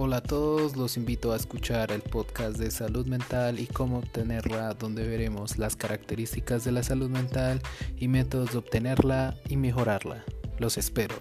Hola a todos, los invito a escuchar el podcast de salud mental y cómo obtenerla, donde veremos las características de la salud mental y métodos de obtenerla y mejorarla. Los espero.